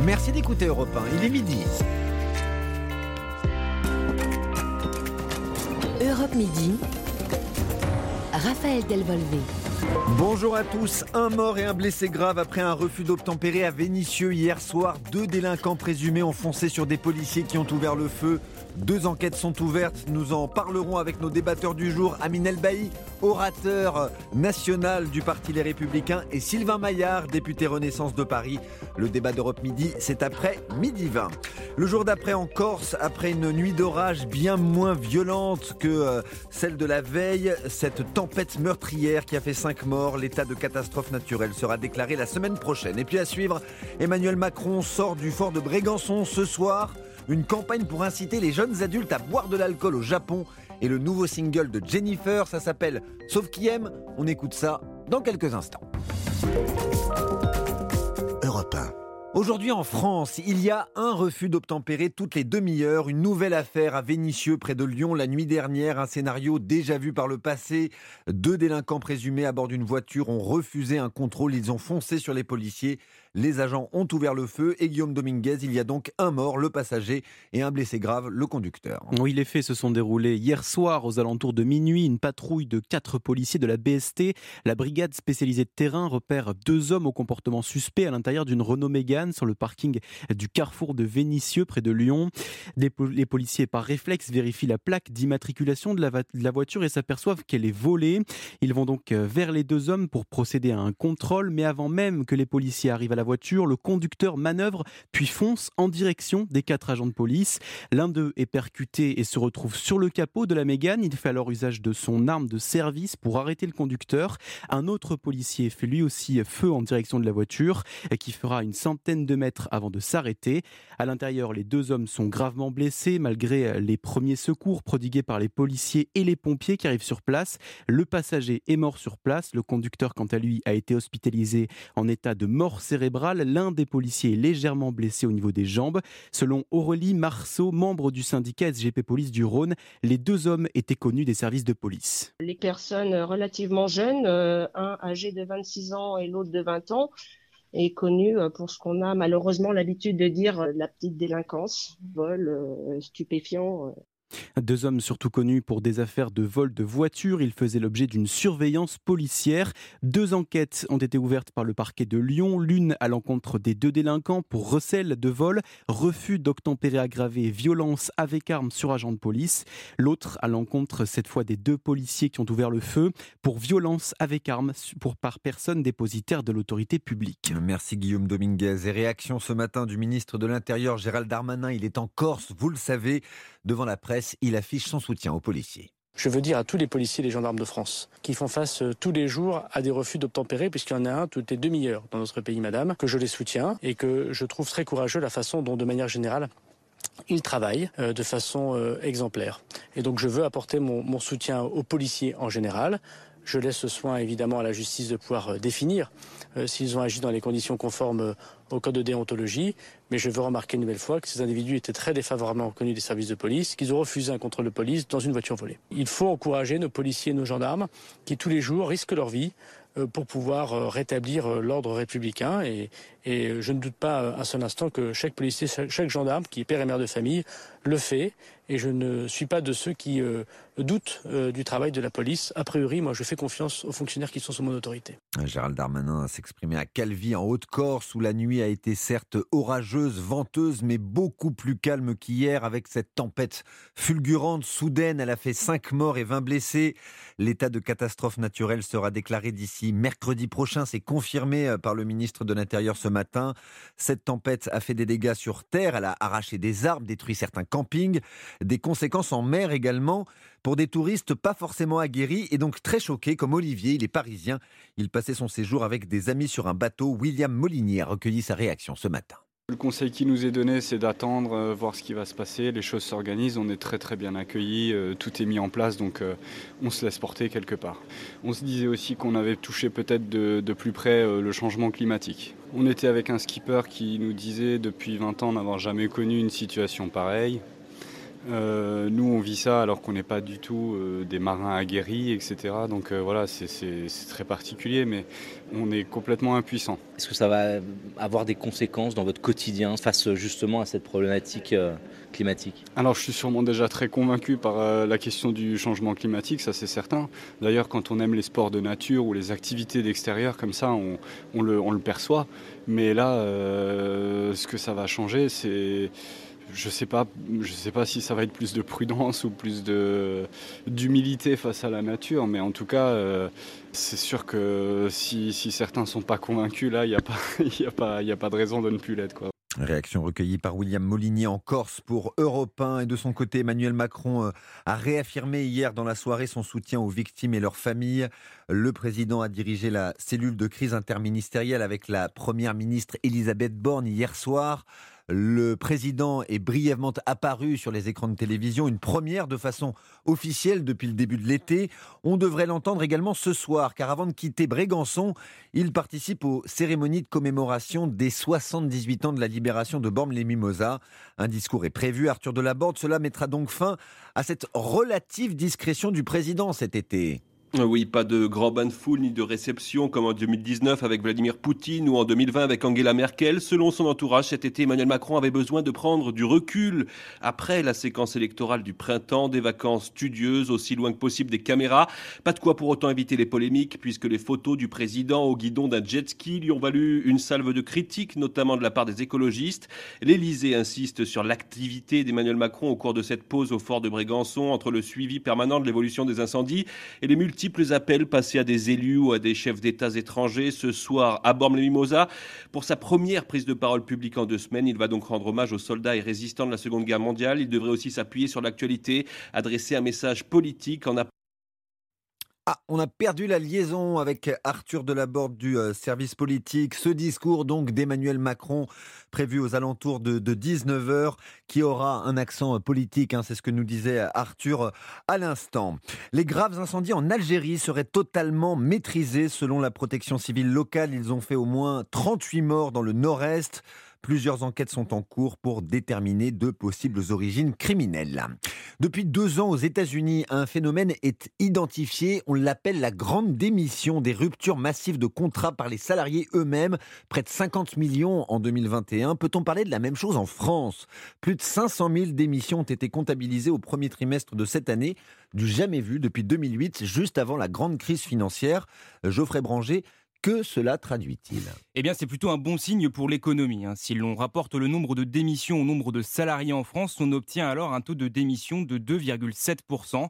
Merci d'écouter Europe 1, il est midi. Europe Midi, Raphaël Delvolvé. Bonjour à tous. Un mort et un blessé grave après un refus d'obtempérer à Vénissieux hier soir. Deux délinquants présumés ont foncé sur des policiers qui ont ouvert le feu. Deux enquêtes sont ouvertes. Nous en parlerons avec nos débatteurs du jour. Amin Elbaï, orateur national du Parti Les Républicains, et Sylvain Maillard, député Renaissance de Paris. Le débat d'Europe Midi, c'est après midi 20. Le jour d'après en Corse, après une nuit d'orage bien moins violente que euh, celle de la veille, cette tempête meurtrière qui a fait cinq morts, l'état de catastrophe naturelle sera déclaré la semaine prochaine. Et puis à suivre, Emmanuel Macron sort du fort de Brégançon ce soir une campagne pour inciter les jeunes adultes à boire de l'alcool au Japon et le nouveau single de Jennifer, ça s'appelle Sauf qui aime. On écoute ça dans quelques instants. Europe 1. Aujourd'hui en France, il y a un refus d'obtempérer toutes les demi-heures, une nouvelle affaire à Vénissieux près de Lyon la nuit dernière, un scénario déjà vu par le passé. Deux délinquants présumés à bord d'une voiture ont refusé un contrôle, ils ont foncé sur les policiers. Les agents ont ouvert le feu et Guillaume Dominguez, il y a donc un mort, le passager, et un blessé grave, le conducteur. Oui, les faits se sont déroulés hier soir aux alentours de minuit. Une patrouille de quatre policiers de la BST, la brigade spécialisée de terrain, repère deux hommes au comportement suspect à l'intérieur d'une Renault Mégane sur le parking du carrefour de Vénissieux près de Lyon. Les policiers, par réflexe, vérifient la plaque d'immatriculation de la voiture et s'aperçoivent qu'elle est volée. Ils vont donc vers les deux hommes pour procéder à un contrôle, mais avant même que les policiers arrivent à la voiture, le conducteur manœuvre puis fonce en direction des quatre agents de police. L'un d'eux est percuté et se retrouve sur le capot de la Mégane. Il fait alors usage de son arme de service pour arrêter le conducteur. Un autre policier fait lui aussi feu en direction de la voiture qui fera une centaine de mètres avant de s'arrêter. À l'intérieur, les deux hommes sont gravement blessés malgré les premiers secours prodigués par les policiers et les pompiers qui arrivent sur place. Le passager est mort sur place. Le conducteur, quant à lui, a été hospitalisé en état de mort cérébrale L'un des policiers est légèrement blessé au niveau des jambes. Selon Aurélie Marceau, membre du syndicat SGP Police du Rhône, les deux hommes étaient connus des services de police. Les personnes relativement jeunes, euh, un âgé de 26 ans et l'autre de 20 ans, est connu euh, pour ce qu'on a malheureusement l'habitude de dire euh, la petite délinquance, vol, stupéfiant, deux hommes surtout connus pour des affaires de vol de voitures. Ils faisaient l'objet d'une surveillance policière. Deux enquêtes ont été ouvertes par le parquet de Lyon. L'une à l'encontre des deux délinquants pour recel de vol, refus d'obtempérer aggravé, violence avec arme sur agent de police. L'autre à l'encontre cette fois des deux policiers qui ont ouvert le feu pour violence avec arme pour par personne dépositaire de l'autorité publique. Merci Guillaume Dominguez. Et réaction ce matin du ministre de l'Intérieur Gérald Darmanin. Il est en Corse, vous le savez, devant la presse il affiche son soutien aux policiers. Je veux dire à tous les policiers et les gendarmes de France qui font face euh, tous les jours à des refus d'obtempérer, puisqu'il y en a un toutes les demi-heures dans notre pays, madame, que je les soutiens et que je trouve très courageux la façon dont, de manière générale, ils travaillent euh, de façon euh, exemplaire. Et donc je veux apporter mon, soutien aux policiers en général. Je laisse ce soin évidemment à la justice de pouvoir définir s'ils ont agi dans les conditions conformes au code de déontologie, mais je veux remarquer une nouvelle fois que ces individus étaient très défavorablement connus des services de police, qu'ils ont refusé un contrôle de police dans une voiture volée. Il faut encourager nos policiers et nos gendarmes qui tous les jours risquent leur vie euh, pour pouvoir euh, rétablir euh, l'ordre républicain. Et, je ne doute pas un seul instant que chaque policier, chaque gendarme qui est père et mère de famille le fait. Et je ne suis pas de ceux qui doutent du travail de la police. A priori, moi, je fais confiance aux fonctionnaires qui sont sous mon autorité. Gérald Darmanin s'exprimait à Calvi, en Haute-Corse, où la nuit a été certes orageuse, venteuse, mais beaucoup plus calme qu'hier, avec cette tempête fulgurante, soudaine. Elle a fait 5 morts et 20 blessés. L'état de catastrophe naturelle sera déclaré d'ici mercredi prochain. C'est confirmé euh, par le ministre de l'Intérieur ce matin. Cette tempête a fait des dégâts sur terre. Elle a arraché des arbres, détruit certains campings. Des conséquences en mer également pour des touristes pas forcément aguerris et donc très choqués, comme Olivier, il est parisien. Il passait son séjour avec des amis sur un bateau. William Molinier a recueilli sa réaction ce matin. Le conseil qui nous est donné, c'est d'attendre, euh, voir ce qui va se passer. Les choses s'organisent, on est très très bien accueillis, euh, tout est mis en place, donc euh, on se laisse porter quelque part. On se disait aussi qu'on avait touché peut-être de, de, plus près le changement climatique. On était avec un skipper qui nous disait depuis 20 ans n'avoir jamais connu une situation pareille. Euh, nous, on vit ça alors qu'on n'est pas du tout euh, des marins aguerris, etc. Donc euh, voilà, c'est très particulier, mais on est complètement impuissant. Est-ce que ça va avoir des conséquences dans votre quotidien face justement à cette problématique climatique? Alors, je suis sûrement déjà très convaincu par la question du changement climatique, ça c'est certain. D'ailleurs, quand on aime les sports de nature ou les activités d'extérieur comme ça, on, le, on, le, perçoit. Mais là, ce que ça va changer, c'est je sais sais pas si ça va être plus de prudence ou plus d'humilité face à la nature, mais en tout cas, euh, c'est sûr que si, si certains sont pas convaincus, là, il n'y a pas, a a pas de raison de ne plus l'être. Réaction recueillie par William Molinier en Corse pour Europe 1 et de son côté Emmanuel Macron euh, a réaffirmé hier dans la soirée son soutien aux victimes et leurs familles. Le président a dirigé la cellule de crise interministérielle avec la première ministre Elisabeth Borne hier soir. Le président est brièvement apparu sur les écrans de télévision, une première de façon officielle depuis le début de l'été. On devrait l'entendre également ce soir, car avant de quitter Brégançon, il participe aux cérémonies de commémoration des 78 ans de la libération de Bormes-les-Mimosas. Un discours est prévu, Arthur Delaborde. Cela mettra donc fin à cette relative discrétion du président cet été. Oui, pas de grand bain de foule ni de réception comme en 2019 avec Vladimir Poutine ou en 2020 avec Angela Merkel. Selon son entourage, cet été, Emmanuel Macron avait besoin de prendre du recul après la séquence électorale du printemps, des vacances studieuses, aussi loin que possible des caméras. Pas de quoi pour autant éviter les polémiques puisque les photos du président au guidon d'un jet ski lui ont valu une salve de critiques, notamment de la part des écologistes. L'Élysée insiste sur l'activité d'Emmanuel Macron au cours de cette pause au fort de Brégançon entre le suivi permanent de l'évolution des incendies et les multiples multiples appels passés à des élus ou à des chefs d'État étrangers ce soir à Bormes-les-Mimosas. Pour sa première prise de parole publique en deux semaines, il va donc rendre hommage aux soldats et résistants de la Seconde Guerre mondiale. Il devrait aussi s'appuyer sur l'actualité, adresser un message politique en ah, on a perdu la liaison avec Arthur Delaborde du euh, service politique. Ce discours donc d'Emmanuel Macron prévu aux alentours de, 19h qui aura un accent politique, hein, c'est ce que nous disait Arthur à l'instant. Les graves incendies en Algérie seraient totalement maîtrisés selon la protection civile locale. Ils ont fait au moins 38 morts dans le nord-est. Plusieurs enquêtes sont en cours pour déterminer de possibles origines criminelles. Depuis deux ans aux États-Unis, un phénomène est identifié. On l'appelle la grande démission des ruptures massives de contrats par les salariés eux-mêmes. Près de 50 millions en 2021. Peut-on parler de la même chose en France? Plus de 500 000 démissions ont été comptabilisées au premier trimestre de cette année, du jamais vu depuis 2008, juste avant la grande crise financière. Geoffrey Branger, que cela traduit-il? Eh bien, c'est plutôt un bon signe pour l'économie. Hein. Si l'on rapporte le nombre de démissions au nombre de salariés en France, on obtient alors un taux de démission de 2,7%.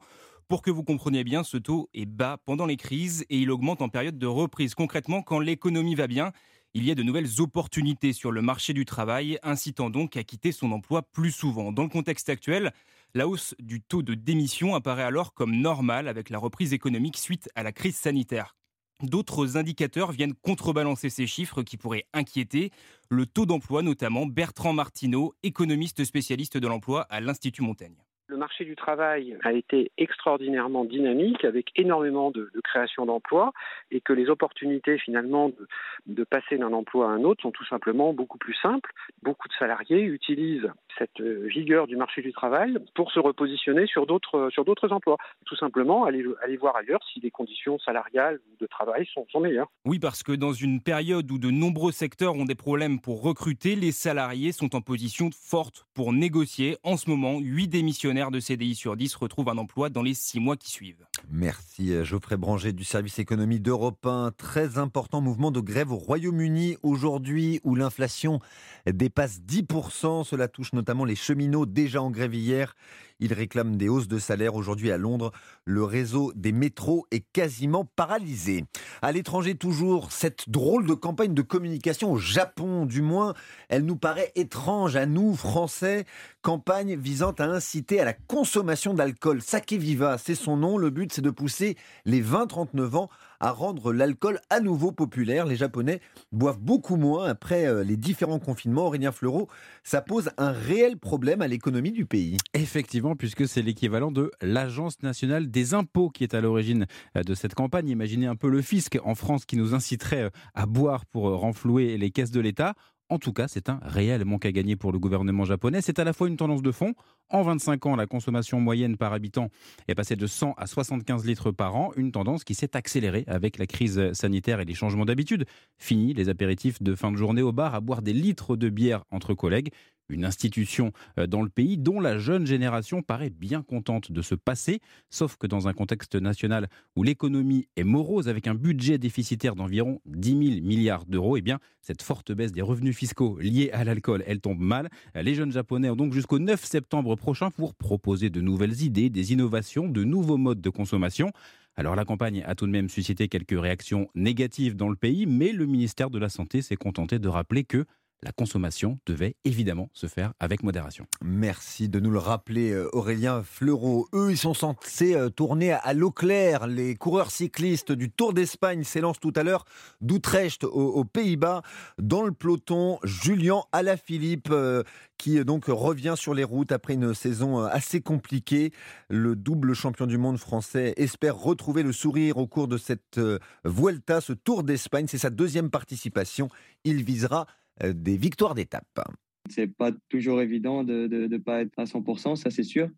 Pour que vous compreniez bien, ce taux est bas pendant les crises et il augmente en période de reprise. Concrètement, quand l'économie va bien, il y a de nouvelles opportunités sur le marché du travail, incitant donc à quitter son emploi plus souvent. Dans le contexte actuel, la hausse du taux de démission apparaît alors comme normale avec la reprise économique suite à la crise sanitaire. D'autres indicateurs viennent contrebalancer ces chiffres qui pourraient inquiéter. Le taux d'emploi notamment, Bertrand Martineau, économiste spécialiste de l'emploi à l'Institut Montaigne. Le marché du travail a été extraordinairement dynamique avec énormément de, création d'emplois et que les opportunités finalement de, de passer d'un emploi à un autre sont tout simplement beaucoup plus simples. Beaucoup de salariés utilisent cette euh, vigueur du marché du travail pour se repositionner sur d'autres d'autres emplois. Tout simplement aller, aller voir ailleurs si les conditions salariales ou de travail sont, sont meilleures. Oui, parce que dans une période où de nombreux secteurs ont des problèmes pour recruter, les salariés sont en position forte pour négocier. En ce moment, 8 démissionnaires de CDI sur 10 retrouvent un emploi dans les 6 mois qui suivent. Merci euh, Geoffrey Branger du service économie d'Europe 1. Très important mouvement de grève au Royaume-Uni aujourd'hui où l'inflation dépasse 10%. Cela touche notamment les cheminots déjà en grève hier. Ils réclament des hausses de salaire. Aujourd'hui à Londres, le réseau des métros est quasiment paralysé. À l'étranger toujours, cette drôle de campagne de communication au Japon, du moins, elle nous paraît étrange à nous, Français. Campagne visant à inciter à la consommation d'alcool. Sake Viva, c'est son nom. Le but, c'est de pousser les 20-39 ans à rendre l'alcool à nouveau populaire. Les Japonais boivent beaucoup moins après euh, les différents confinements. Aurélien Fleureau, ça pose un réel problème à l'économie du pays. Effectivement, puisque c'est l'équivalent de l'Agence nationale des impôts qui est à l'origine euh, de cette campagne. Imaginez un peu le fisc en France qui nous inciterait euh, à boire pour renflouer les caisses de l'État. En tout cas, c'est un réel manque à gagner pour le gouvernement japonais. C'est à la fois une tendance de fond. En 25 ans, la consommation moyenne par habitant est passée de 100 à 75 litres par an, une tendance qui s'est accélérée avec la crise sanitaire et les changements d'habitude. Fini les apéritifs de fin de journée au bar à boire des litres de bière entre collègues une institution euh, dans le pays dont la jeune génération paraît bien contente de se passer, sauf que dans un contexte national où l'économie est morose avec un budget déficitaire d'environ 10 000 milliards d'euros, eh bien cette forte baisse des revenus fiscaux liés à l'alcool, elle tombe mal. Les jeunes japonais ont donc jusqu'au 9 septembre prochain pour proposer de nouvelles idées, des innovations, de nouveaux modes de consommation. Alors la campagne a tout de même suscité quelques réactions négatives dans le pays, mais le ministère de la Santé s'est contenté de rappeler que la consommation devait évidemment se faire avec modération. Merci de nous le rappeler, euh, Aurélien Fleureau. Eux, ils sont censés euh, tourner à l'eau claire. Les coureurs cyclistes du Tour d'Espagne s'élancent tout à l'heure d'Utrecht aux, Pays-Bas. Dans le peloton, Julien Alaphilippe, euh, qui donc revient sur les routes après une saison assez compliquée. Le double champion du monde français espère retrouver le sourire au cours de cette Vuelta, ce Tour d'Espagne. C'est sa deuxième participation. Il visera des victoires d'étape. C'est pas toujours évident de ne pas être à 100%, ça c'est sûr.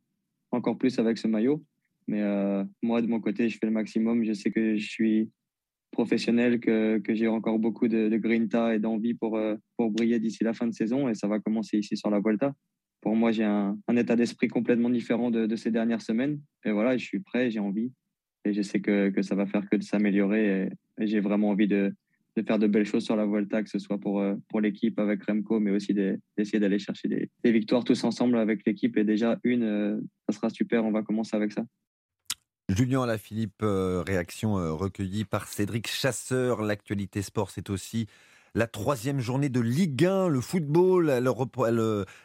Encore plus avec ce maillot. Mais euh, moi, de mon côté, je fais le maximum. Je sais que je suis professionnel, que, j'ai encore beaucoup de, de grinta et d'envie pour, euh, pour briller d'ici la fin de saison. Et ça va commencer ici sur la Volta. Pour moi, j'ai un, état d'esprit complètement différent de, de, ces dernières semaines. Et voilà, je suis prêt, j'ai envie. Et je sais que, que ça va faire que de s'améliorer. et j'ai vraiment envie de, de faire de belles choses sur la Volta, que ce soit pour, euh, pour l'équipe avec Remco, mais aussi d'essayer d'aller chercher des, victoires tous ensemble avec l'équipe. Et déjà, une, euh, ça sera super, on va commencer avec ça. Julien Alaphilippe, euh, réaction recueillie par Cédric Chasseur. L'actualité sport, c'est aussi la troisième journée de Ligue 1. Le football, elle,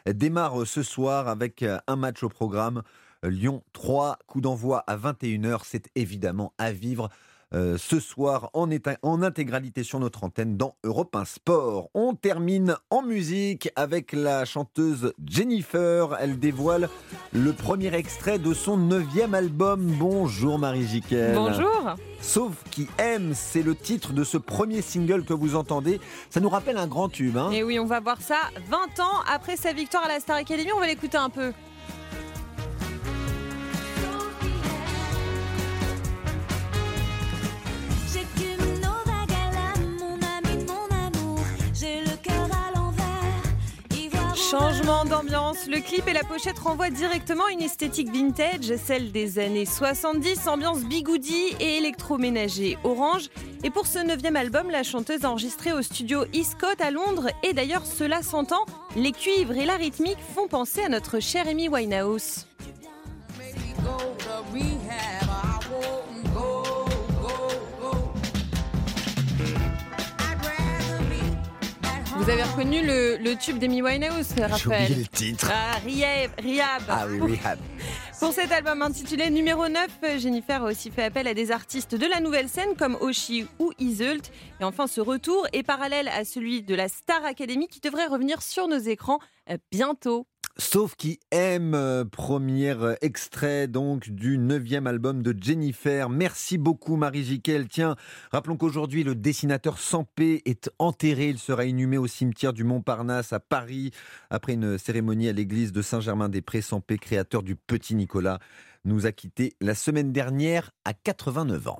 elle démarre ce soir avec un match au programme. Lyon 3, coup d'envoi à 21h. C'est évidemment à vivre euh, ce soir en, en intégralité sur notre antenne dans Europe 1 Sport. On termine en musique avec la chanteuse Jennifer. Elle dévoile le premier extrait de son neuvième album. Bonjour Marie Jiquel. Bonjour. Sauf qui aime, c'est le titre de ce premier single que vous entendez. Ça nous rappelle un grand tube. Hein Et oui, on va voir ça 20 ans après sa victoire à la Star Academy. On va l'écouter un peu. Changement d'ambiance, le clip et la pochette renvoient directement une esthétique vintage, celle des années 70, ambiance bigoudi et électroménager orange. Et pour ce neuvième album, la chanteuse a enregistré au studio Eastcote à Londres. Et d'ailleurs, cela s'entend, les cuivres et la rythmique font penser à notre cher Amy Winehouse. Vous avez reconnu le, tube d'Amy Winehouse, Raphaël J'ai le titre. Ah, Rehab. Ah Rehab. Pour cet album intitulé Numéro 9, Jennifer a aussi fait appel à des artistes de la nouvelle scène comme Oshi ou Iselt. Et enfin, ce retour est parallèle à celui de la Star Academy qui devrait revenir sur nos écrans euh, bientôt. Sauf qui aime, euh, premier euh, extrait donc du neuvième album de Jennifer. Merci beaucoup Marie Jiquel. Tiens, rappelons qu'aujourd'hui le dessinateur Sampé est enterré. Il sera inhumé au cimetière du Montparnasse à Paris après une cérémonie à l'église de Saint-Germain-des-Prés. Sampé, créateur du Petit Nicolas, nous a quittés la semaine dernière à 89 ans.